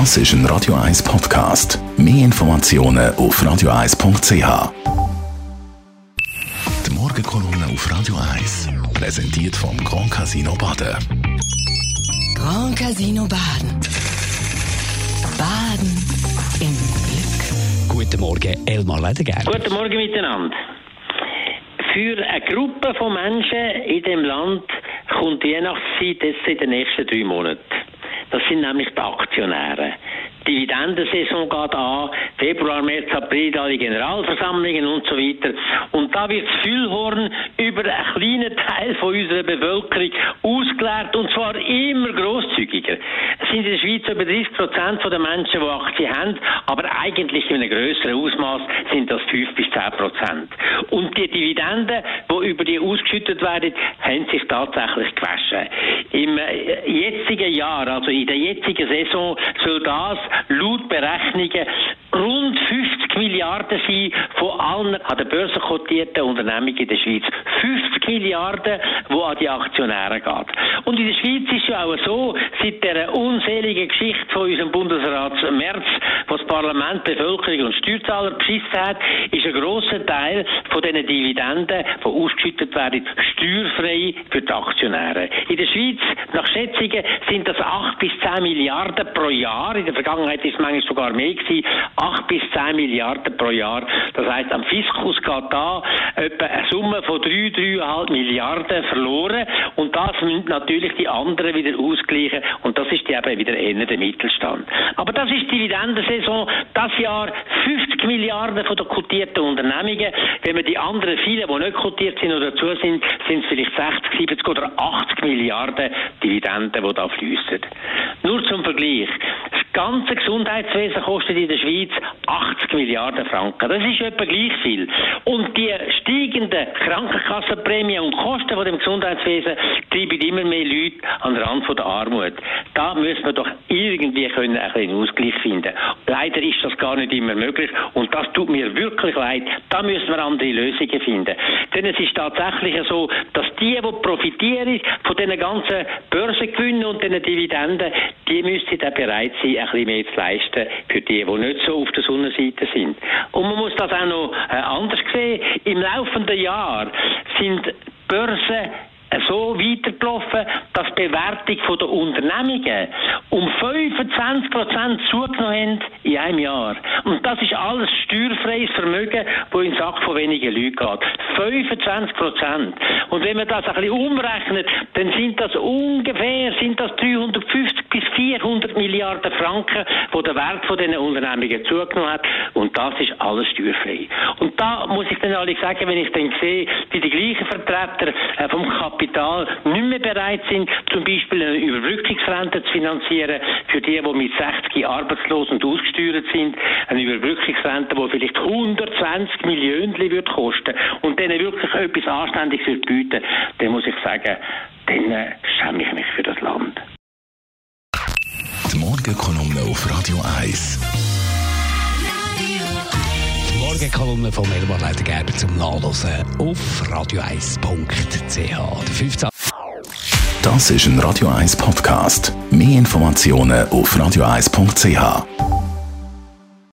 Das ist ein Radio 1 Podcast. Mehr Informationen auf radio1.ch. Die Morgenkolumne auf Radio 1 präsentiert vom Grand Casino Baden. Grand Casino Baden. Baden im Glück. Guten Morgen, Elmar Ledergerber. Guten Morgen miteinander. Für eine Gruppe von Menschen in dem Land kommt die Weihnachtszeit jetzt in den nächsten drei Monaten. Das sind nämlich die Aktionäre. Die Dividendensaison geht an, Februar, März, April alle Generalversammlungen und so weiter. Und da wird das Füllhorn über einen kleinen Teil von unserer Bevölkerung ausgeleert und zwar immer grosszügiger. Es sind in der Schweiz über 30 Prozent der Menschen, die Aktien haben, aber eigentlich in einem größeren Ausmaß sind das 5 bis 10 Prozent. Und die Dividenden, die über die ausgeschüttet werden, haben sich tatsächlich gewaschen. Im äh, jetzigen Jahr, also in der jetzigen Saison, soll das laut Berechnungen rund 50 Milliarden sein von allen an der Börse kotierten Unternehmungen in der Schweiz. 50 Milliarden, wo an die Aktionäre geht. Und in der Schweiz ist ja auch so, seit der unseligen Geschichte von unserem Bundesrat März, was Parlament, Bevölkerung und Steuerzahler beschissen hat, ist ein grosser Teil von diesen Dividenden, die ausgeschüttet werden, steuerfrei für die Aktionäre. In der Schweiz, nach Schätzungen, sind das 8 bis 10 Milliarden pro Jahr. In der Vergangenheit ist es manchmal sogar mehr gewesen. 8 bis 10 Milliarden pro Jahr. Das heißt, am Fiskus geht da etwa eine Summe von 3, 3,5 Milliarden verloren. Und das müssen natürlich die anderen wieder ausgleichen. Und das ist eben wieder eher der Mittelstand. Aber das ist die Dividendensaison. Das Jahr 50 Milliarden von den kotierten Unternehmungen. Wenn man die anderen vielen, die nicht kotiert sind oder dazu sind, sind es vielleicht 60, 70 oder 80 Milliarden Dividenden, die da fließen. Nur zum Vergleich. Ganze Gesundheitswesen kostet in der Schweiz 80 Milliarden Franken. Das ist etwa gleich viel. Und die steigenden Krankenkassenprämien und Kosten von dem Gesundheitswesen treiben immer mehr Leute an den Rand von der Armut. Da müssen wir doch irgendwie können einen Ausgleich finden. Leider ist das gar nicht immer möglich und das tut mir wirklich leid. Da müssen wir andere Lösungen finden. Denn es ist tatsächlich so, dass die, die profitieren von diesen ganzen Börsengewinnen und diesen Dividenden, die müssten dann bereit sein, ein bisschen mehr zu leisten für die, die nicht so auf der Sonnenseite sind. Und man muss das auch noch äh, anders sehen. Im laufenden Jahr sind Börsen so weitergelaufen, dass die Bewertung der Unternehmungen um 25 Prozent zugenommen haben in einem Jahr. Und das ist alles steuerfreies Vermögen, das in den Sack von wenigen Leuten geht. 25 Prozent. Und wenn man das ein bisschen umrechnet, dann sind das ungefähr sind das 350 bis 400 Milliarden Franken, wo der Wert von diesen Unternehmungen zugenommen hat. Und das ist alles steuerfrei. Und da muss ich dann ehrlich sagen, wenn ich dann sehe, wie die gleichen Vertreter äh, vom Kapital nicht mehr bereit sind, zum Beispiel eine Überbrückungsrente zu finanzieren für die, die mit 60 arbeitslos und ausgesteuert sind, eine Überbrückungsrente, die vielleicht 120 Millionen wird kosten und denen wirklich etwas Anständiges bieten, dann muss ich sagen, dann schäme ich mich für das Land. Morgenkolumne auf Radio 1. Die Morgenkolumne von Elmar Ledergerber zum Nachlesen auf radio1.ch. Der 15. Das ist ein Radio 1 Podcast. Mehr Informationen auf radio1.ch.